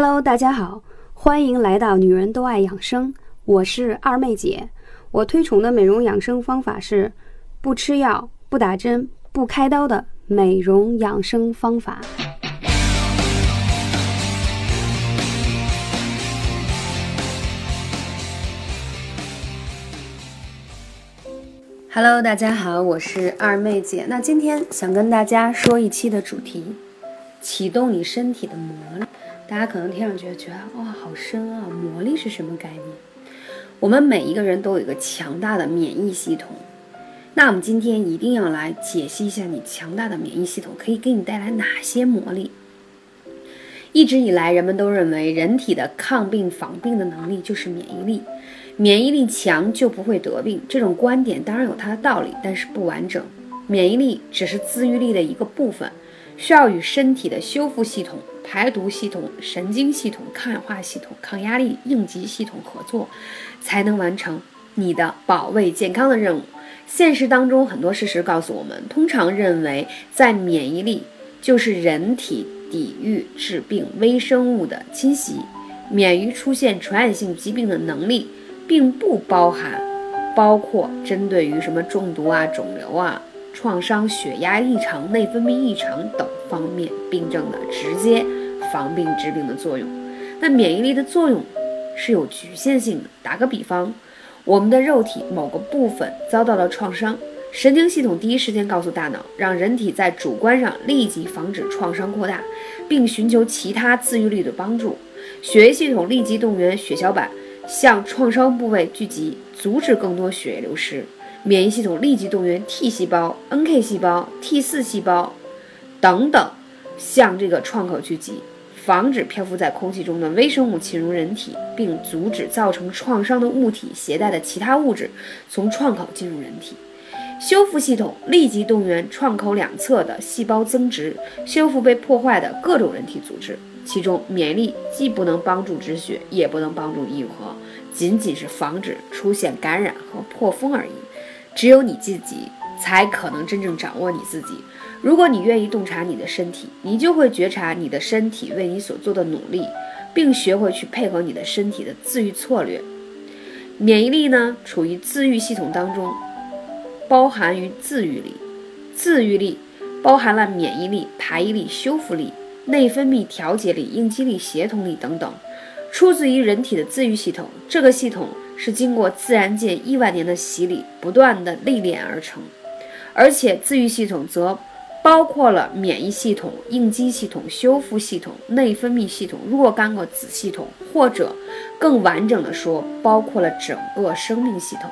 Hello，大家好，欢迎来到女人都爱养生，我是二妹姐。我推崇的美容养生方法是不吃药、不打针、不开刀的美容养生方法。Hello，大家好，我是二妹姐。那今天想跟大家说一期的主题：启动你身体的魔力。大家可能听上去觉得哇，好深啊！魔力是什么概念？我们每一个人都有一个强大的免疫系统。那我们今天一定要来解析一下，你强大的免疫系统可以给你带来哪些魔力？一直以来，人们都认为人体的抗病防病的能力就是免疫力，免疫力强就不会得病。这种观点当然有它的道理，但是不完整。免疫力只是自愈力的一个部分，需要与身体的修复系统。排毒系统、神经系统、抗氧化系统、抗压力应急系统合作，才能完成你的保卫健康的任务。现实当中，很多事实告诉我们，通常认为在免疫力就是人体抵御致病微生物的侵袭，免于出现传染性疾病的能力，并不包含包括针对于什么中毒啊、肿瘤啊。创伤、血压异常、内分泌异常等方面病症的直接防病治病的作用。那免疫力的作用是有局限性的。打个比方，我们的肉体某个部分遭到了创伤，神经系统第一时间告诉大脑，让人体在主观上立即防止创伤扩大，并寻求其他自愈力的帮助。血液系统立即动员血小板向创伤部位聚集，阻止更多血液流失。免疫系统立即动员 T 细胞、NK 细胞、T 四细胞等等向这个创口聚集，防止漂浮在空气中的微生物侵入人体，并阻止造成创伤的物体携带的其他物质从创口进入人体。修复系统立即动员创口两侧的细胞增殖，修复被破坏的各种人体组织。其中，免疫力既不能帮助止血，也不能帮助愈合，仅仅是防止出现感染和破风而已。只有你自己才可能真正掌握你自己。如果你愿意洞察你的身体，你就会觉察你的身体为你所做的努力，并学会去配合你的身体的自愈策略。免疫力呢，处于自愈系统当中，包含于自愈力。自愈力包含了免疫力、排异力、修复力、内分泌调节力、应激力、协同力等等，出自于人体的自愈系统。这个系统。是经过自然界亿万年的洗礼，不断的历练而成，而且自愈系统则包括了免疫系统、应激系统、修复系统、内分泌系统、若干个子系统，或者更完整的说，包括了整个生命系统。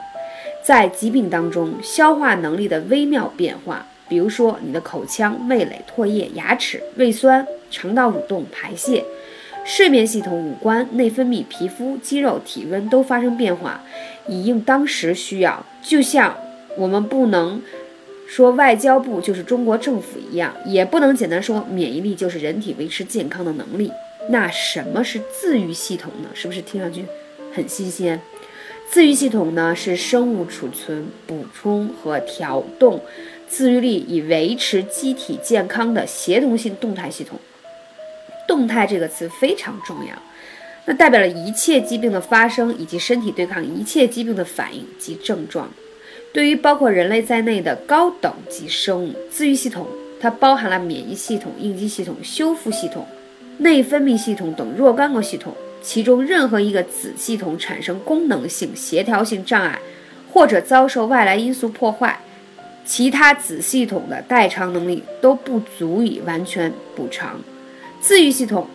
在疾病当中，消化能力的微妙变化，比如说你的口腔、味蕾、唾液、牙齿、胃酸、肠道蠕动、排泄。睡眠系统、五官、内分泌、皮肤、肌肉、体温都发生变化，以应当时需要。就像我们不能说外交部就是中国政府一样，也不能简单说免疫力就是人体维持健康的能力。那什么是自愈系统呢？是不是听上去很新鲜？自愈系统呢，是生物储存、补充和调动自愈力，以维持机体健康的协同性动态系统。动态这个词非常重要，那代表了一切疾病的发生以及身体对抗一切疾病的反应及症状。对于包括人类在内的高等级生物，自愈系统它包含了免疫系统、应激系统、修复系统、内分泌系统等若干个系统。其中任何一个子系统产生功能性、协调性障碍，或者遭受外来因素破坏，其他子系统的代偿能力都不足以完全补偿。自愈系统，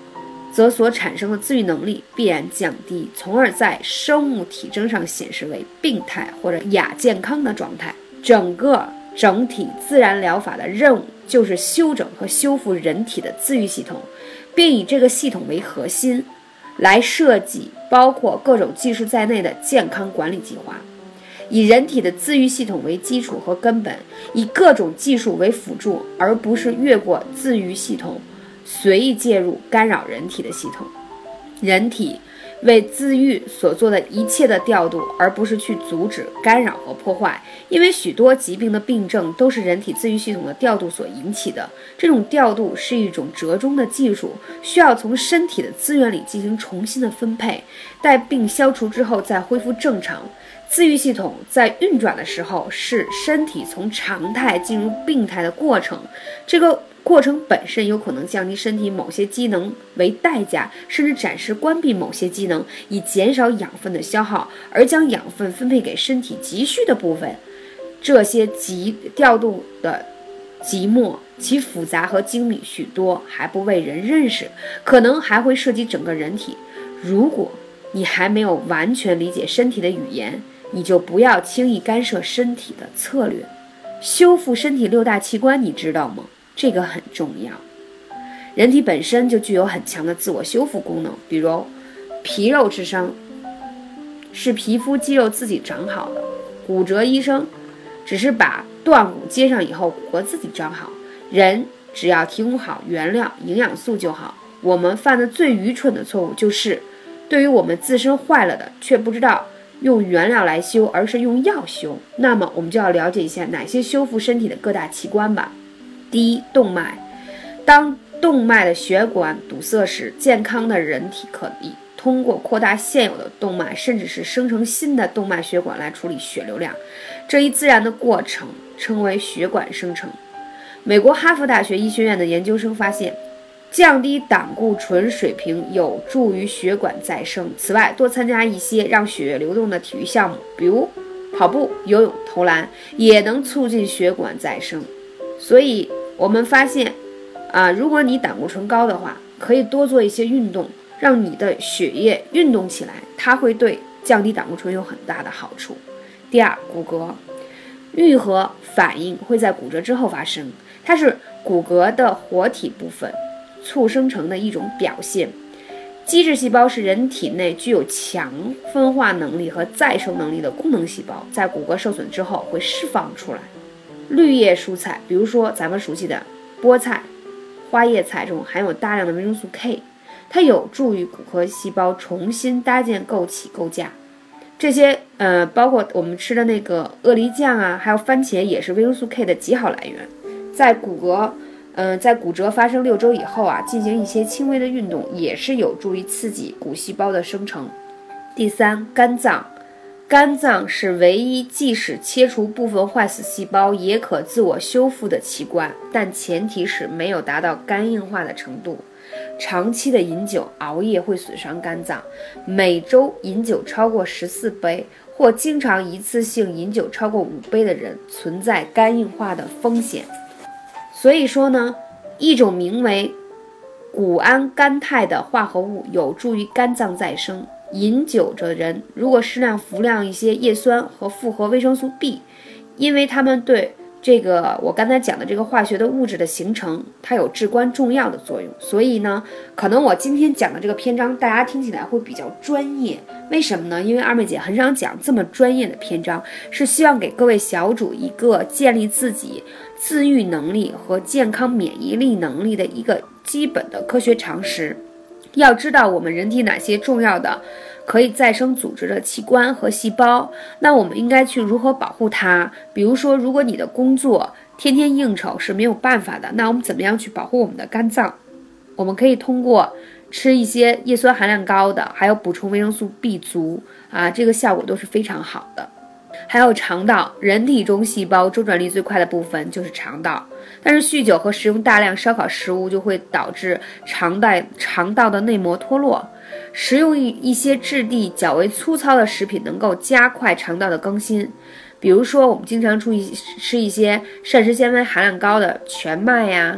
则所产生的自愈能力必然降低，从而在生物体征上显示为病态或者亚健康的状态。整个整体自然疗法的任务就是修整和修复人体的自愈系统，并以这个系统为核心，来设计包括各种技术在内的健康管理计划，以人体的自愈系统为基础和根本，以各种技术为辅助，而不是越过自愈系统。随意介入干扰人体的系统，人体为自愈所做的一切的调度，而不是去阻止、干扰和破坏。因为许多疾病的病症都是人体自愈系统的调度所引起的。这种调度是一种折中的技术，需要从身体的资源里进行重新的分配，待病消除之后再恢复正常。自愈系统在运转的时候，是身体从常态进入病态的过程。这个过程本身有可能降低身体某些机能为代价，甚至暂时关闭某些机能，以减少养分的消耗，而将养分分配给身体急需的部分。这些急调度的寂寞，其复杂和精密许多，还不为人认识，可能还会涉及整个人体。如果你还没有完全理解身体的语言，你就不要轻易干涉身体的策略，修复身体六大器官，你知道吗？这个很重要。人体本身就具有很强的自我修复功能，比如皮肉之伤是皮肤肌肉自己长好的，骨折医生只是把断骨接上以后，骨骼自己长好。人只要提供好原料、营养素就好。我们犯的最愚蠢的错误就是，对于我们自身坏了的，却不知道。用原料来修，而是用药修。那么我们就要了解一下哪些修复身体的各大器官吧。第一，动脉。当动脉的血管堵塞时，健康的人体可以通过扩大现有的动脉，甚至是生成新的动脉血管来处理血流量。这一自然的过程称为血管生成。美国哈佛大学医学院的研究生发现。降低胆固醇水平有助于血管再生。此外，多参加一些让血液流动的体育项目，比如跑步、游泳、投篮，也能促进血管再生。所以，我们发现，啊，如果你胆固醇高的话，可以多做一些运动，让你的血液运动起来，它会对降低胆固醇有很大的好处。第二，骨骼愈合反应会在骨折之后发生，它是骨骼的活体部分。促生成的一种表现。基质细胞是人体内具有强分化能力和再生能力的功能细胞，在骨骼受损之后会释放出来。绿叶蔬菜，比如说咱们熟悉的菠菜、花叶菜中含有大量的维生素 K，它有助于骨骼细胞重新搭建、构起、构架。这些呃，包括我们吃的那个鳄梨酱啊，还有番茄，也是维生素 K 的极好来源。在骨骼。嗯，在骨折发生六周以后啊，进行一些轻微的运动，也是有助于刺激骨细胞的生成。第三，肝脏，肝脏是唯一即使切除部分坏死细胞也可自我修复的器官，但前提是没有达到肝硬化的程度。长期的饮酒、熬夜会损伤肝脏，每周饮酒超过十四杯或经常一次性饮酒超过五杯的人，存在肝硬化的风险。所以说呢，一种名为谷氨甘肽的化合物有助于肝脏再生。饮酒的人如果适量服量一些叶酸和复合维生素 B，因为它们对这个我刚才讲的这个化学的物质的形成，它有至关重要的作用。所以呢，可能我今天讲的这个篇章，大家听起来会比较专业。为什么呢？因为二妹姐很少讲这么专业的篇章，是希望给各位小主一个建立自己。自愈能力和健康免疫力能力的一个基本的科学常识，要知道我们人体哪些重要的可以再生组织的器官和细胞，那我们应该去如何保护它？比如说，如果你的工作天天应酬是没有办法的，那我们怎么样去保护我们的肝脏？我们可以通过吃一些叶酸含量高的，还有补充维生素 B 族啊，这个效果都是非常好的。还有肠道，人体中细胞周转率最快的部分就是肠道。但是酗酒和食用大量烧烤食物就会导致肠道肠道的内膜脱落。食用一一些质地较为粗糙的食品，能够加快肠道的更新。比如说，我们经常出去吃一些膳食纤维含量高的全麦呀，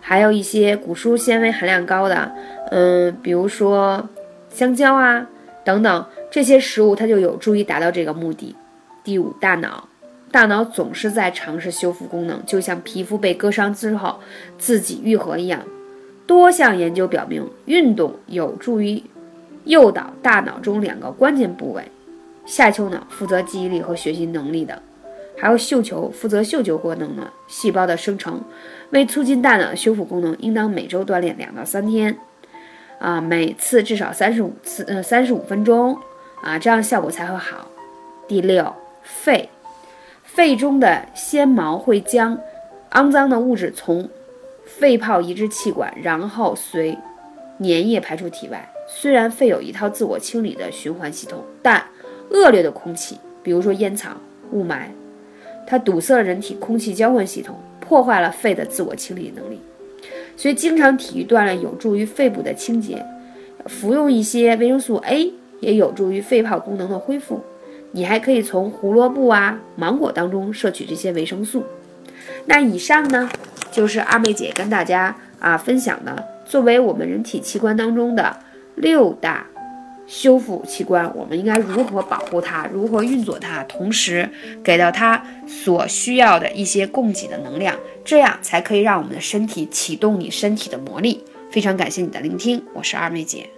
还有一些谷蔬纤维含量高的，嗯，比如说香蕉啊等等这些食物，它就有助于达到这个目的。第五，大脑，大脑总是在尝试修复功能，就像皮肤被割伤之后自己愈合一样。多项研究表明，运动有助于诱导大脑中两个关键部位：下丘脑负责记忆力和学习能力的，还有嗅球负责嗅球功能的细胞的生成。为促进大脑修复功能，应当每周锻炼两到三天。啊，每次至少三十五次，呃，三十五分钟啊，这样效果才会好。第六，肺，肺中的纤毛会将肮脏的物质从肺泡移至气管，然后随粘液排出体外。虽然肺有一套自我清理的循环系统，但恶劣的空气，比如说烟草、雾霾，它堵塞了人体空气交换系统，破坏了肺的自我清理能力。所以，经常体育锻炼有助于肺部的清洁，服用一些维生素 A 也有助于肺泡功能的恢复。你还可以从胡萝卜啊、芒果当中摄取这些维生素。那以上呢，就是二妹姐跟大家啊分享的，作为我们人体器官当中的六大。修复器官，我们应该如何保护它？如何运作它？同时给到它所需要的一些供给的能量，这样才可以让我们的身体启动你身体的魔力。非常感谢你的聆听，我是二妹姐。